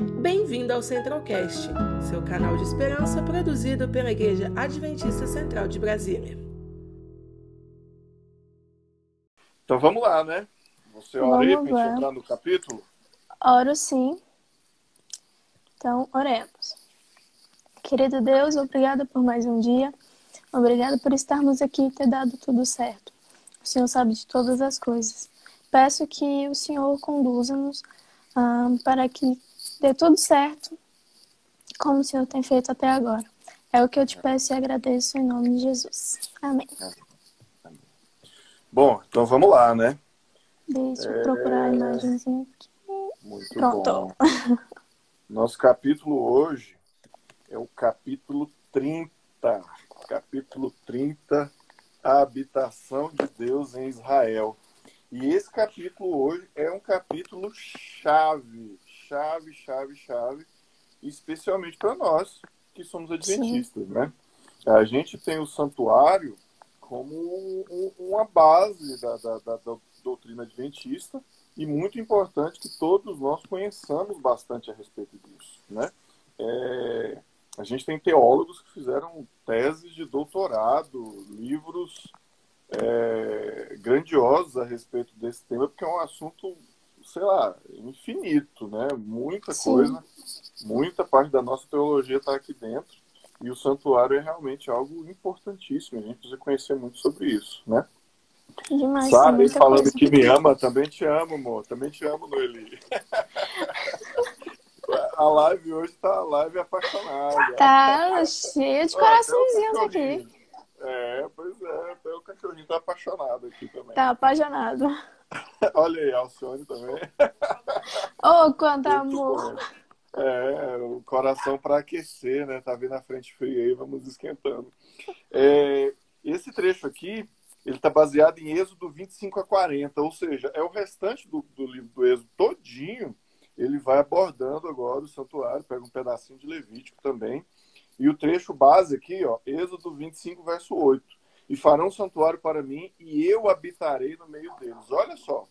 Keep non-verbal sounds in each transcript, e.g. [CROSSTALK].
Bem-vindo ao Centralcast, seu canal de esperança produzido pela Igreja Adventista Central de Brasília. Então vamos lá, né? Você ora aí para entrar no capítulo? Oro sim. Então, oremos. Querido Deus, obrigada por mais um dia. Obrigada por estarmos aqui e ter dado tudo certo. O Senhor sabe de todas as coisas. Peço que o Senhor conduza-nos ah, para que dê tudo certo, como o Senhor tem feito até agora. É o que eu te peço e agradeço em nome de Jesus. Amém. Bom, então vamos lá, né? Deixa eu procurar a imagenzinha aqui. Muito Pronto. bom. Nosso capítulo hoje é o capítulo 30. Capítulo 30, a habitação de Deus em Israel. E esse capítulo hoje é um capítulo chave, chave, chave, chave, especialmente para nós que somos adventistas, Sim. né? A gente tem o santuário como um, uma base da, da, da, da doutrina adventista e muito importante que todos nós conheçamos bastante a respeito disso, né? É, a gente tem teólogos que fizeram teses de doutorado, livros é, grandiosos a respeito desse tema, porque é um assunto, sei lá, infinito, né? Muita Sim. coisa, muita parte da nossa teologia está aqui dentro. E o santuário é realmente algo importantíssimo. A gente precisa conhecer muito sobre isso, né? Demais, Sabe, falando que me ama, também te amo, amor. Também te amo, Noeli. [LAUGHS] A live hoje tá a live apaixonada. Tá cheia de coraçõezinhos aqui. É, pois é, o cachorrinho tá apaixonado aqui também. Tá apaixonado. Olha aí, Alcione também. Oh, quanto amor. É, o coração para aquecer, né? Tá vendo a frente fria aí, vamos esquentando. É, esse trecho aqui, ele tá baseado em Êxodo 25 a 40, ou seja, é o restante do, do livro do Êxodo todinho, ele vai abordando agora o santuário, pega um pedacinho de Levítico também. E o trecho base aqui, ó, Êxodo 25, verso 8. E farão um santuário para mim, e eu habitarei no meio deles. Olha só.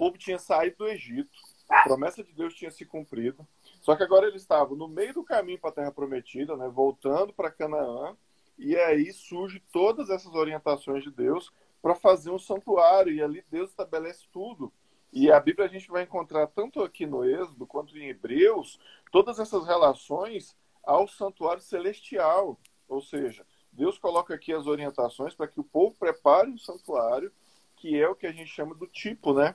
Povo tinha saído do Egito, a promessa de Deus tinha se cumprido. Só que agora eles estavam no meio do caminho para a Terra Prometida, né, voltando para Canaã, e aí surge todas essas orientações de Deus para fazer um santuário, e ali Deus estabelece tudo. E a Bíblia a gente vai encontrar tanto aqui no Êxodo quanto em Hebreus todas essas relações ao santuário celestial. Ou seja, Deus coloca aqui as orientações para que o povo prepare um santuário, que é o que a gente chama do tipo, né?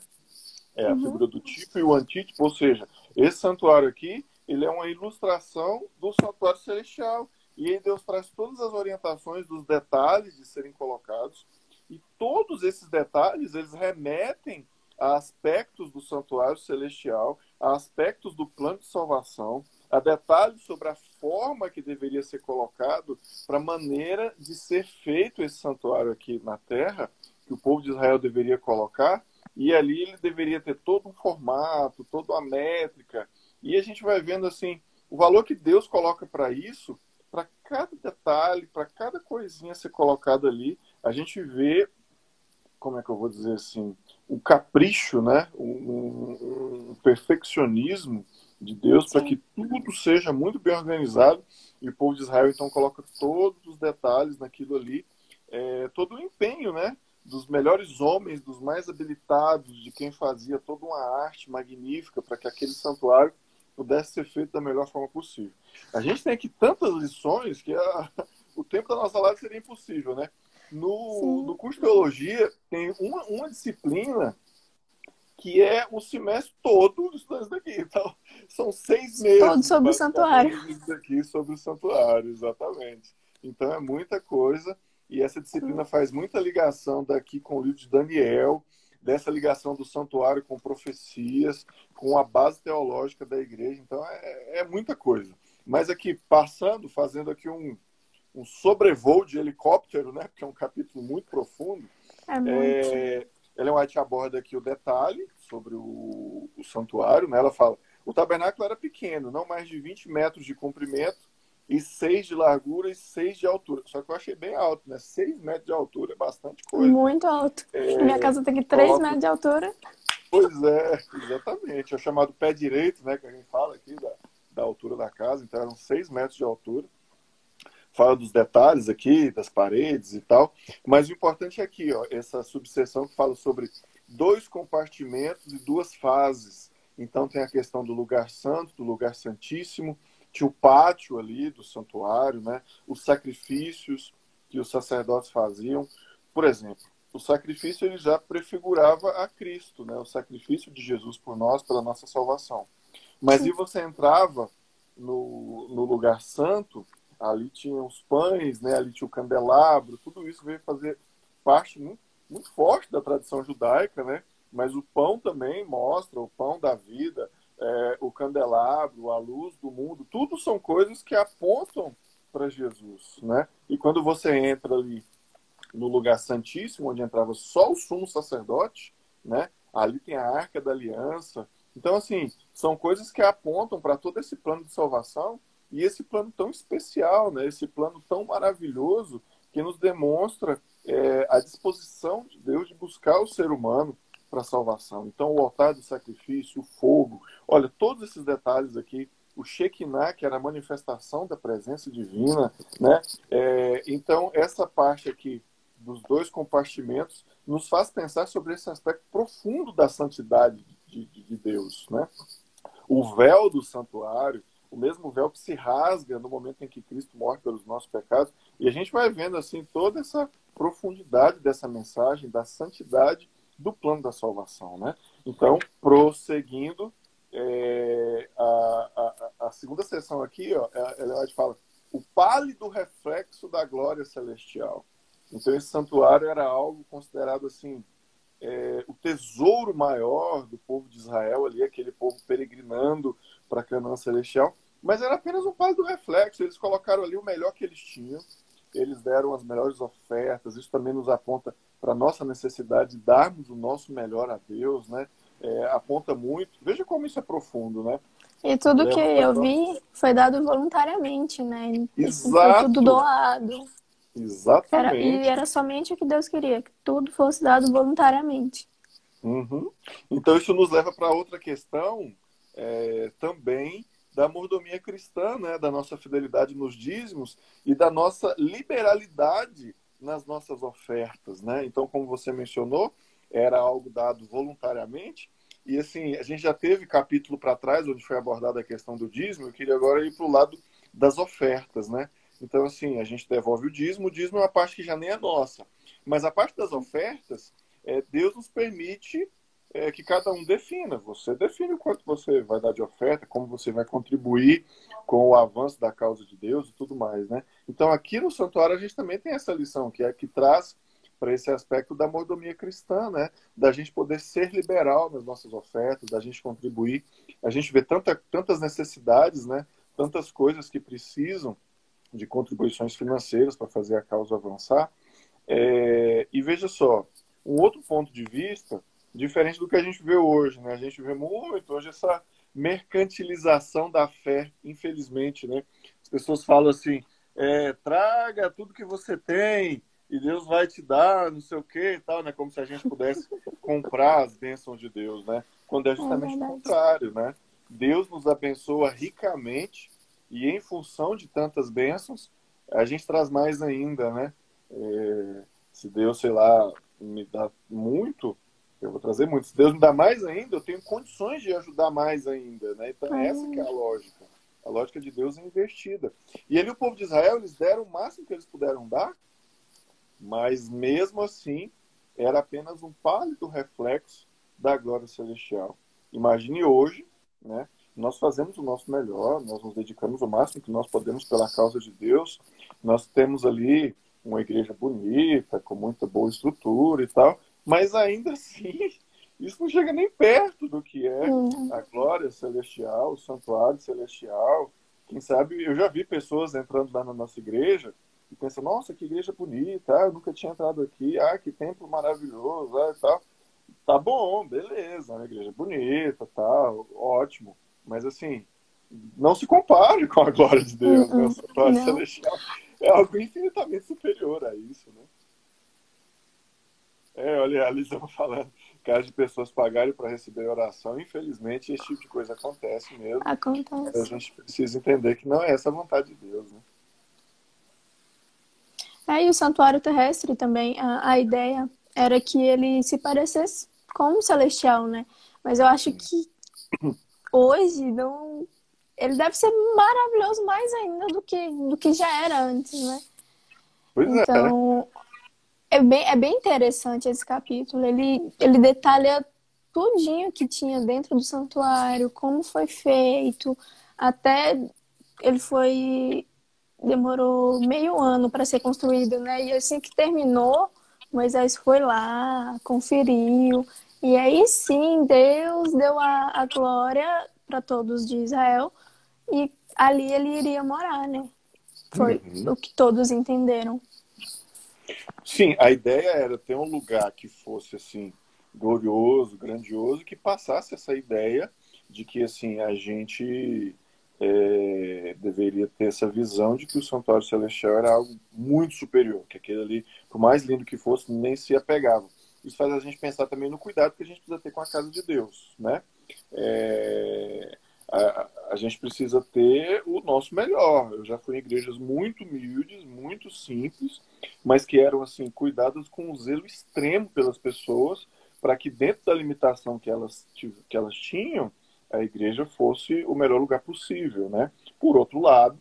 É a Uhum. figura do tipo e o antítipo, ou seja, esse santuário aqui, ele é uma ilustração do santuário celestial. E aí Deus traz todas as orientações dos detalhes de serem colocados. E todos esses detalhes, eles remetem a aspectos do santuário celestial, a aspectos do plano de salvação, a detalhes sobre a forma que deveria ser colocado para a maneira de ser feito esse santuário aqui na terra, que o povo de Israel deveria colocar, e ali ele deveria ter todo um formato, toda uma métrica, e a gente vai vendo assim, o valor que Deus coloca para isso, para cada detalhe, para cada coisinha ser colocada ali, a gente vê, como é que eu vou dizer assim, o capricho, né? um, um perfeccionismo de Deus para que tudo seja muito bem organizado. E o povo de Israel então coloca todos os detalhes naquilo ali, é, todo o empenho, né? Dos melhores homens, dos mais habilitados, de quem fazia toda uma arte magnífica para que aquele santuário pudesse ser feito da melhor forma possível. A gente tem aqui tantas lições que a- [LAUGHS] o tempo da nossa live seria impossível, né? No, Sim. no curso de teologia tem uma, uma disciplina que é o semestre todo estudando isso daqui. Então, são seis meses. Todo sobre o santuário. Daqui sobre o santuário, exatamente. Então, é muita coisa. E essa disciplina faz muita ligação daqui com o livro de Daniel, dessa ligação do santuário com profecias, com a base teológica da igreja. Então, é, é muita coisa. Mas aqui, passando, fazendo aqui um, um sobrevoo de helicóptero, né? Porque é um capítulo muito profundo. É muito. É, Ellen White aborda aqui o detalhe sobre o, o santuário. Né? Ela fala: o tabernáculo era pequeno, não mais de 20 metros de comprimento e 6 de largura e 6 de altura. Só que eu achei bem alto, né? 6 metros de altura é bastante coisa. Muito alto. É, Minha casa tem aqui 3 coloca- metros de altura. Pois é, exatamente. É o chamado pé direito, né? Que a gente fala aqui da, da altura da casa, então eram seis metros de altura. Fala dos detalhes aqui, das paredes e tal. Mas o importante é aqui, ó, essa subseção que fala sobre dois compartimentos e duas fases. Então tem a questão do lugar santo, do lugar santíssimo, tinha o pátio ali do santuário, né? Os sacrifícios que os sacerdotes faziam. Por exemplo, o sacrifício ele já prefigurava a Cristo, né? O sacrifício de Jesus por nós, pela nossa salvação. Mas Sim. e você entrava no, no lugar santo, ali tinha os pães, né? Ali tinha o candelabro, tudo isso veio fazer parte muito, muito forte da tradição judaica, né? Mas o pão também mostra o pão da vida, candelabro, a luz do mundo, tudo são coisas que apontam para Jesus, né? E quando você entra ali no lugar santíssimo, onde entrava só o sumo sacerdote, né? Ali tem a arca da aliança. Então, assim, são coisas que apontam para todo esse plano de salvação e esse plano tão especial, né? Esse plano tão maravilhoso que nos demonstra é, a disposição de Deus de buscar o ser humano para a salvação. Então, o altar do sacrifício, o fogo, olha, todos esses detalhes aqui o Shekinah, que era a manifestação da presença divina, né? É, então, essa parte aqui dos dois compartimentos nos faz pensar sobre esse aspecto profundo da santidade de, de, de Deus. Né? O véu do santuário, o mesmo véu que se rasga no momento em que Cristo morre pelos nossos pecados, e a gente vai vendo assim toda essa profundidade dessa mensagem, da santidade do plano da salvação. Né? Então, prosseguindo, é, a, a, a, segunda sessão aqui, ó, ela fala o pálido reflexo da glória celestial. Então esse santuário era algo considerado assim é, o tesouro maior do povo de Israel ali, aquele povo peregrinando para Canaã celestial, mas era apenas um do reflexo. Eles colocaram ali o melhor que eles tinham, eles deram as melhores ofertas. Isso também nos aponta para nossa necessidade de darmos o nosso melhor a Deus, né? É, aponta muito. Veja como isso é profundo, né? E tudo que eu vi foi dado voluntariamente, né? Exato. Foi tudo doado. Exatamente. Era, e era somente o que Deus queria, que tudo fosse dado voluntariamente. Uhum. Então isso nos leva para outra questão é, também da mordomia cristã, né? da nossa fidelidade nos dízimos e da nossa liberalidade nas nossas ofertas. Né? Então, como você mencionou, era algo dado voluntariamente. E assim, a gente já teve capítulo para trás onde foi abordada a questão do dízimo. Eu queria agora ir para o lado das ofertas, né? Então, assim, a gente devolve o dízimo, o dízimo é uma parte que já nem é nossa. Mas a parte das ofertas, é, Deus nos permite é, que cada um defina. Você define o quanto você vai dar de oferta, como você vai contribuir com o avanço da causa de Deus e tudo mais, né? Então, aqui no santuário, a gente também tem essa lição, que é que traz para esse aspecto da mordomia cristã, né? Da gente poder ser liberal nas nossas ofertas, da gente contribuir. A gente vê tanta, tantas necessidades, né? Tantas coisas que precisam de contribuições financeiras para fazer a causa avançar. É, e veja só, um outro ponto de vista, diferente do que a gente vê hoje, né? A gente vê muito hoje essa mercantilização da fé, infelizmente, né? As pessoas falam assim, é, traga tudo que você tem e Deus vai te dar, não sei o que e tal, né? Como se a gente pudesse comprar as bênçãos de Deus, né? Quando é justamente é o contrário, né? Deus nos abençoa ricamente e em função de tantas bênçãos, a gente traz mais ainda, né? É, se Deus, sei lá, me dá muito, eu vou trazer muito. Se Deus me dá mais ainda, eu tenho condições de ajudar mais ainda, né? Então, é essa que é a lógica. A lógica de Deus é investida. E ali o povo de Israel, eles deram o máximo que eles puderam dar, mas mesmo assim, era apenas um pálido reflexo da glória celestial. Imagine hoje, né? nós fazemos o nosso melhor, nós nos dedicamos o máximo que nós podemos pela causa de Deus. Nós temos ali uma igreja bonita, com muita boa estrutura e tal, mas ainda assim, isso não chega nem perto do que é uhum. a glória celestial, o santuário celestial. Quem sabe, eu já vi pessoas entrando lá na nossa igreja e pensam, nossa, que igreja bonita, ah, eu nunca tinha entrado aqui, ah, que templo maravilhoso, ah, e tal. Tá bom, beleza, uma igreja bonita, tal, ótimo. Mas assim, não se compare com a glória de Deus, né? O santuário celestial é algo infinitamente superior a isso, né? É, olha, a Lisa falando. caso de pessoas pagarem para receber oração, infelizmente esse tipo de coisa acontece mesmo. Acontece. A gente precisa entender que não é essa a vontade de Deus, né? É, e o santuário terrestre também, a, a ideia era que ele se parecesse com o celestial, né? Mas eu acho que hoje não. Ele deve ser maravilhoso mais ainda do que, do que já era antes, né? Pois é. então, é. É bem, é bem interessante esse capítulo. Ele, ele detalha tudinho que tinha dentro do santuário, como foi feito, até ele foi demorou meio ano para ser construído, né? E assim que terminou, Moisés foi lá, conferiu, e aí sim Deus deu a, a glória para todos de Israel, e ali ele iria morar, né? Foi uhum. o que todos entenderam. Sim, a ideia era ter um lugar que fosse assim glorioso, grandioso, que passasse essa ideia de que assim a gente é, deveria ter essa visão de que o santuário celestial era algo muito superior, que aquele ali, por mais lindo que fosse, nem se apegava. Isso faz a gente pensar também no cuidado que a gente precisa ter com a casa de Deus, né? É, a, a, gente precisa ter o nosso melhor. Eu já fui em igrejas muito humildes, muito simples, mas que eram assim cuidadas com um zelo extremo pelas pessoas, para que dentro da limitação que elas, que elas tinham, a igreja fosse o melhor lugar possível, né? Por outro lado,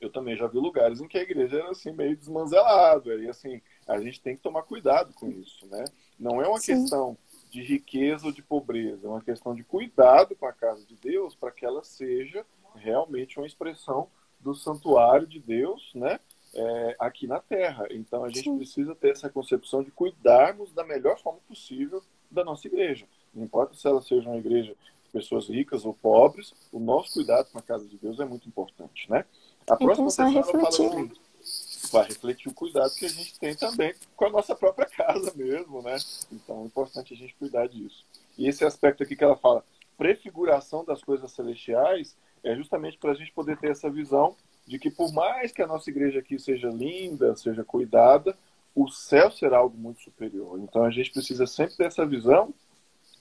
eu também já vi lugares em que a igreja era assim meio desmanzelada e assim a gente tem que tomar cuidado com isso, né? Não é uma Sim. questão de riqueza ou de pobreza, é uma questão de cuidado com a casa de Deus para que ela seja realmente uma expressão do santuário de Deus, né? É, aqui na Terra. Então a gente Sim. precisa ter essa concepção de cuidarmos da melhor forma possível da nossa igreja. Não importa se ela seja uma igreja pessoas ricas ou pobres, o nosso cuidado com a casa de Deus é muito importante, né? A próxima sessão refletir. fala assim, vai refletir o cuidado que a gente tem também com a nossa própria casa mesmo, né? Então é importante a gente cuidar disso. E esse aspecto aqui que ela fala, prefiguração das coisas celestiais, é justamente para a gente poder ter essa visão de que por mais que a nossa igreja aqui seja linda, seja cuidada, o céu será algo muito superior. Então a gente precisa sempre ter essa visão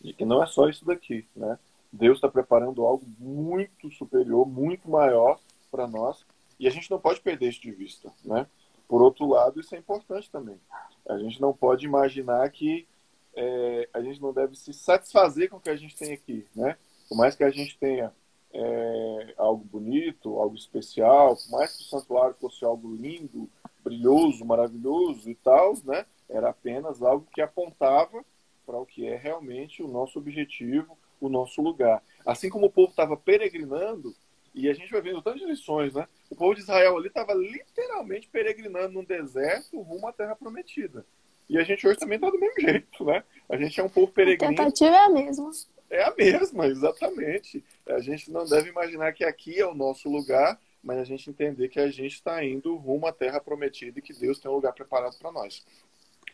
de que não é só isso daqui, né? Deus está preparando algo muito superior, muito maior para nós, e a gente não pode perder isso de vista, né? Por outro lado, isso é importante também. A gente não pode imaginar que é, a gente não deve se satisfazer com o que a gente tem aqui, né? Por mais que a gente tenha é, algo bonito, algo especial, por mais que o santuário fosse algo lindo, brilhoso, maravilhoso e tal, né? Era apenas algo que apontava para o que é realmente o nosso objetivo, o nosso lugar. Assim como o povo estava peregrinando, e a gente vai vendo tantas lições, né? O povo de Israel ali estava literalmente peregrinando num deserto rumo à terra prometida. E a gente hoje também está do mesmo jeito, né? A gente é um povo peregrino. A tentativa é a mesma. É a mesma, exatamente. A gente não deve imaginar que aqui é o nosso lugar, mas a gente entender que a gente está indo rumo à terra prometida e que Deus tem um lugar preparado para nós.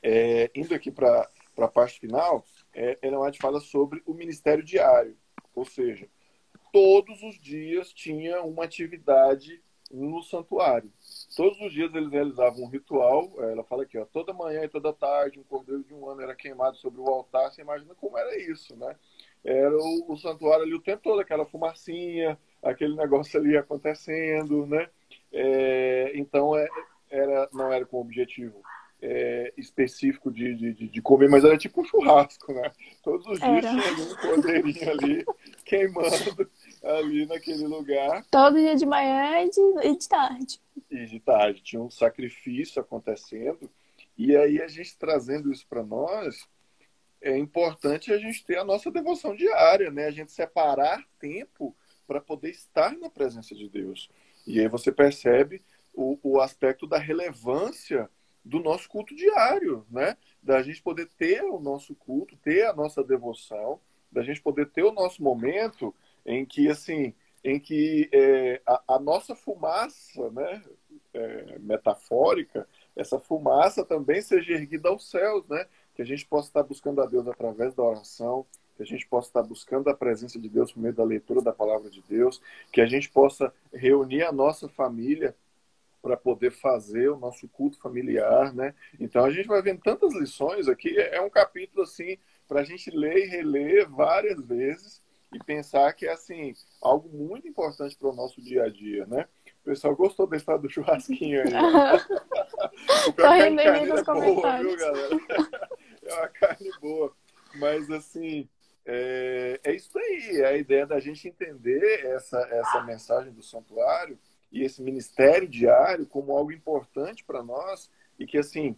É, indo aqui para a parte final, é, Ellen fala sobre o ministério diário, ou seja, todos os dias tinha uma atividade no santuário. Todos os dias eles realizavam um ritual. É, ela fala aqui, ó, toda manhã e toda tarde um cordeiro de um ano era queimado sobre o altar. Você imagina como era isso, né? Era o, o santuário ali o tempo todo, aquela fumacinha, aquele negócio ali acontecendo, né? É, então é, era, não era com o objetivo é, específico de, de, de, comer, mas era tipo um churrasco, né? Todos os dias era. tinha um cordeirinho ali [LAUGHS] queimando ali naquele lugar. Todo dia de manhã e de, e de tarde. E de tarde. Tinha um sacrifício acontecendo. E aí a gente trazendo isso para nós, é importante a gente ter a nossa devoção diária, né? A gente separar tempo para poder estar na presença de Deus. E aí você percebe o, o aspecto da relevância do nosso culto diário, né? Da gente poder ter o nosso culto, ter a nossa devoção, da gente poder ter o nosso momento em que, assim, em que é, a, a, nossa fumaça, né, é, metafórica, essa fumaça também seja erguida aos céus, né? Que a gente possa estar buscando a Deus através da oração, que a gente possa estar buscando a presença de Deus por meio da leitura da palavra de Deus, que a gente possa reunir a nossa família para poder fazer o nosso culto familiar, né? Então a gente vai vendo tantas lições aqui, é um capítulo assim para a gente ler e reler várias vezes e pensar que é assim algo muito importante para o nosso dia a dia, né? O pessoal gostou da história do churrasquinho aí. [LAUGHS] [LAUGHS] o Tô rindo aí nos é boa, viu, galera? [LAUGHS] [LAUGHS] É uma carne boa. Mas assim, é, é isso aí. É a ideia da gente entender essa, essa mensagem do santuário e esse ministério diário como algo importante para nós e que assim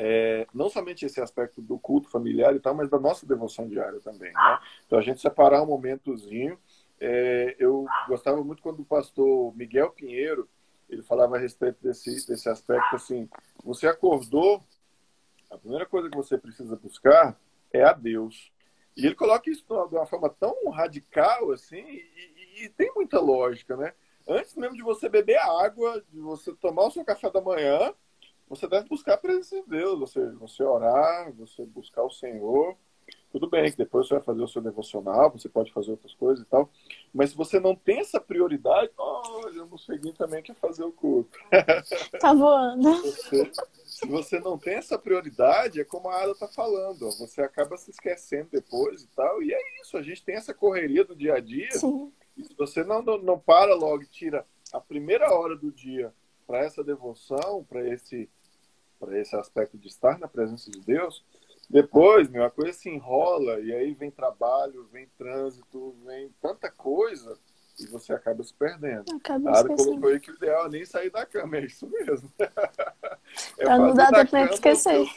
é, não somente esse aspecto do culto familiar e tal, mas da nossa devoção diária também. Né? Então, a gente separar um momentozinho. É, eu gostava muito quando o pastor Miguel Pinheiro ele falava a respeito desse, desse aspecto assim: você acordou, a primeira coisa que você precisa buscar é a Deus. E ele coloca isso de uma forma tão radical assim, e, e, tem muita lógica, né? Antes mesmo de você beber água, de você tomar o seu café da manhã, você deve buscar a presença de Deus, você, você orar, você buscar o Senhor. Tudo bem que depois você vai fazer o seu devocional, você pode fazer outras coisas e tal. Mas se você não tem essa prioridade, olha, o seguinte também quer fazer o culto. [LAUGHS] Tá voando. Você, se você não tem essa prioridade, é como a Ada tá falando, ó, você acaba se esquecendo depois e tal. E é isso, a gente tem essa correria do dia a dia. Sim. E se você não, não, não para logo e tira a primeira hora do dia para essa devoção, para esse para esse aspecto de estar na presença de Deus, depois, meu, a coisa se enrola e aí vem trabalho, vem trânsito, vem tanta coisa e você acaba se perdendo. Acaba a Ara colocou aí que o ideal é nem sair da cama, é isso mesmo. [LAUGHS] é pra não dar tempo de esquecer. [LAUGHS]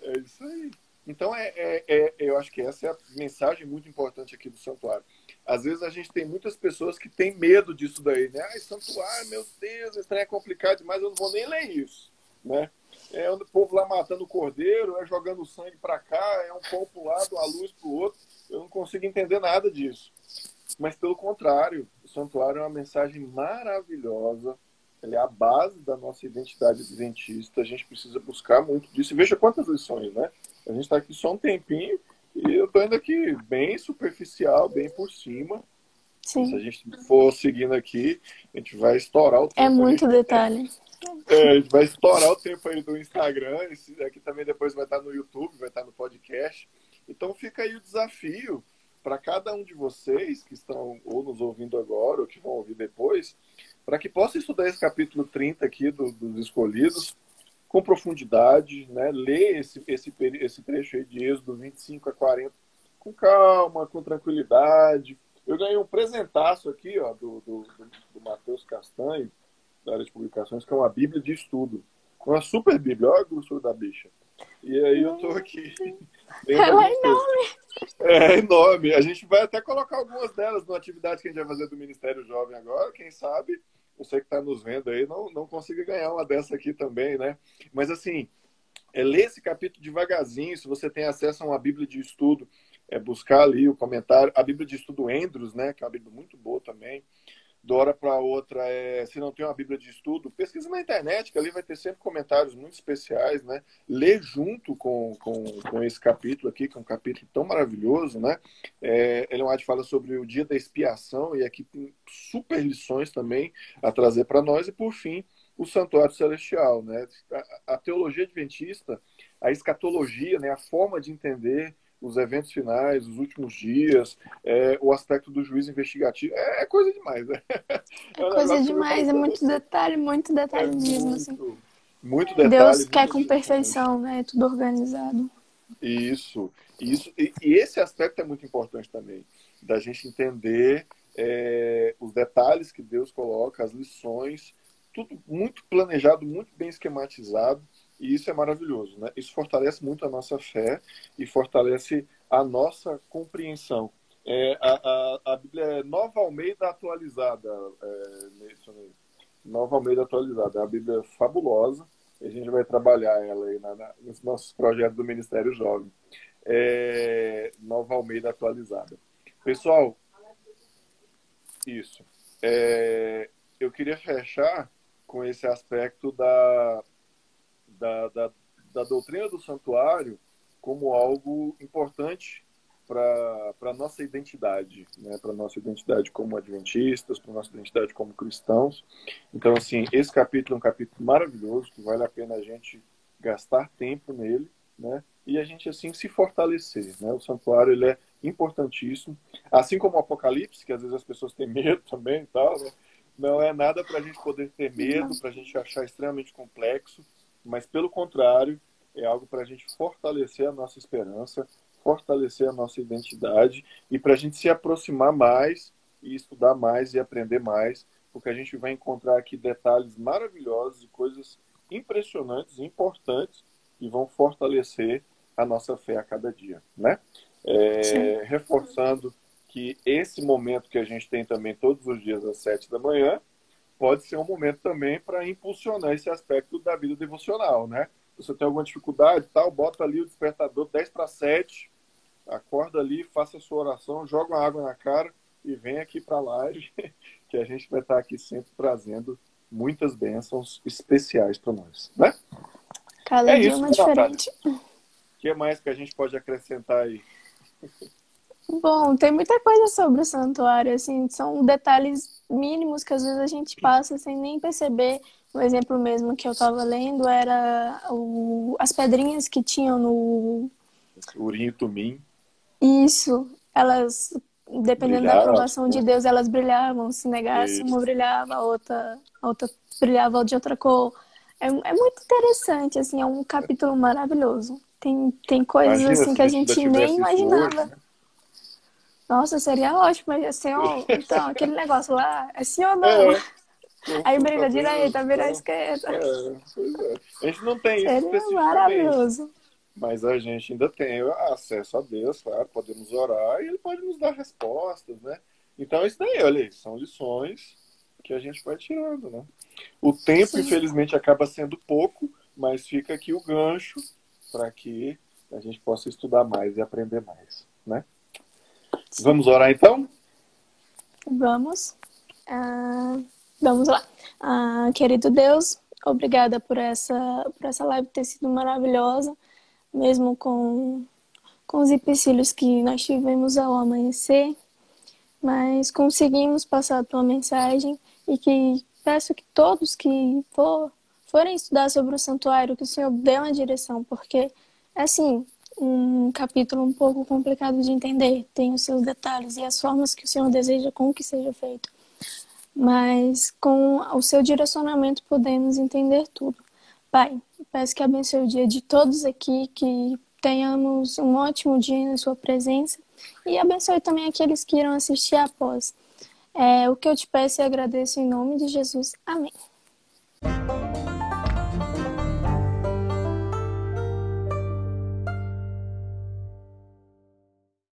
É isso aí. Então, é, é, é, eu acho que essa é a mensagem muito importante aqui do santuário. Às vezes a gente tem muitas pessoas que têm medo disso daí, né? Ai, santuário, meu Deus, esse trem é complicado demais, eu não vou nem ler isso, né? É o povo lá matando o cordeiro, é jogando sangue para cá, é um pão para lado, a luz para o outro. Eu não consigo entender nada disso. Mas pelo contrário, o santuário é uma mensagem maravilhosa. Ele é a base da nossa identidade adventista. A gente precisa buscar muito disso. E veja quantas lições, né? A gente está aqui só um tempinho e eu tô indo aqui bem superficial, bem por cima. Sim. Se a gente for seguindo aqui, a gente vai estourar o tempo. É muito aí. detalhe. É, a gente vai estourar o tempo aí do Instagram. Esse aqui também depois vai estar no YouTube, vai estar no podcast. Então fica aí o desafio para cada um de vocês que estão ou nos ouvindo agora ou que vão ouvir depois, para que possa estudar esse capítulo 30 aqui do, dos escolhidos com profundidade, né? ler esse, esse, esse trecho aí de Êxodo 25 a 40 com calma, com tranquilidade. Eu ganhei um presentaço aqui ó, do, do, do Matheus Castanho, da área de publicações, que é uma Bíblia de estudo. Uma super Bíblia, olha a grossura da bicha. E aí eu tô aqui. Ela é enorme. É enorme. A gente vai até colocar algumas delas na atividade que a gente vai fazer do Ministério Jovem agora, quem sabe você que está nos vendo aí não, não consiga ganhar uma dessa aqui também, né? Mas assim, é ler esse capítulo devagarzinho, se você tem acesso a uma Bíblia de estudo, é buscar ali o comentário, a Bíblia de estudo Endros, né? Que é uma Bíblia muito boa também de hora para outra, é, se não tem uma Bíblia de estudo, pesquisa na internet, que ali vai ter sempre comentários muito especiais, né? Lê junto com, com, com esse capítulo aqui, que é um capítulo tão maravilhoso, né? É, Ellen fala sobre o dia da expiação, e aqui tem super lições também a trazer para nós, e por fim, o santuário celestial, né? A, a teologia adventista, a escatologia, né? a forma de entender os eventos finais, os últimos dias, é, o aspecto do juiz investigativo. É, é coisa demais, né? [LAUGHS] É, é coisa demais, é muito detalhe, muito detalhe é mesmo. Assim. Muito, muito detalhe. Deus quer com perfeição, né? Tudo organizado. Isso, isso. E, e, esse aspecto é muito importante também, da gente entender é, os detalhes que Deus coloca, as lições, tudo muito planejado, muito bem esquematizado e isso é maravilhoso, né? Isso fortalece muito a nossa fé e fortalece a nossa compreensão. É, a, a, a, Bíblia é Nova Almeida atualizada, é, Nova Almeida atualizada. É uma Bíblia fabulosa e a gente vai trabalhar ela aí na, na, nos nossos projetos do Ministério Jovem. É, Nova Almeida atualizada. Pessoal, isso. É, eu queria fechar com esse aspecto da, da, da, da doutrina do santuário como algo importante para a nossa identidade, né? para a nossa identidade como adventistas, para a nossa identidade como cristãos. Então, assim, esse capítulo é um capítulo maravilhoso, que vale a pena a gente gastar tempo nele, né? e a gente assim se fortalecer. Né? O santuário ele é importantíssimo, assim como o Apocalipse, que às vezes as pessoas têm medo [LAUGHS] também e tal, né? não é nada para a gente poder ter medo, para a gente achar extremamente complexo, mas pelo contrário, é algo para a gente fortalecer a nossa esperança, fortalecer a nossa identidade e para a gente se aproximar mais e estudar mais e aprender mais, porque a gente vai encontrar aqui detalhes maravilhosos e coisas impressionantes, importantes e vão fortalecer a nossa fé a cada dia, né? É, reforçando que esse momento que a gente tem também todos os dias às sete da manhã pode ser um momento também para impulsionar esse aspecto da vida devocional, né? Se você tem alguma dificuldade, tal, bota ali o despertador 10 para 7, acorda ali, faça a sua oração, joga uma água na cara e vem aqui para a live, [LAUGHS] que a gente vai estar aqui sempre trazendo muitas bênçãos especiais para nós, né? Cada é dia isso, uma diferente. O que mais que a gente pode acrescentar aí? [LAUGHS] Bom, tem muita coisa sobre o santuário, assim, são detalhes mínimos que às vezes a gente passa sem nem perceber. Um exemplo mesmo que eu estava lendo era o, as pedrinhas que tinham no. Urim e Tumim. Isso, elas, dependendo da aprovação de Deus, elas brilhavam. Se negasse, Isso. uma brilhava, a outra, a outra brilhava de outra cor. É, é muito interessante, assim, é um capítulo maravilhoso. Tem, tem coisas Imagina assim que a gente nem imaginava. Hoje, né? Nossa, seria ótimo, mas [LAUGHS] ó, então, aquele negócio lá, é sim ou não? É. [LAUGHS] Aí briga direita, vira esquerda. É, é. A gente não tem isso Seria maravilhoso. Mas a gente ainda tem acesso a Deus, claro, podemos orar e Ele pode nos dar respostas, né? Então, isso daí, olha, são lições que a gente vai tirando, né? O tempo, Sim. infelizmente, acaba sendo pouco, mas fica aqui o gancho para que a gente possa estudar mais e aprender mais, né? Vamos orar então? Vamos. Uh, vamos lá. Uh, querido Deus, obrigada por essa, por essa live ter sido maravilhosa, mesmo com, com os empecilhos que nós tivemos ao amanhecer, mas conseguimos passar a tua mensagem e que peço que todos que for, forem estudar sobre o santuário, que o Senhor dê uma direção, porque, assim, um capítulo um pouco complicado de entender, tem os seus detalhes e as formas que o Senhor deseja com que seja feito. Mas com o seu direcionamento podemos entender tudo. Pai, peço que abençoe o dia de todos aqui, que tenhamos um ótimo dia na sua presença e abençoe também aqueles que irão assistir após. É, o que eu te peço e agradeço em nome de Jesus. Amém.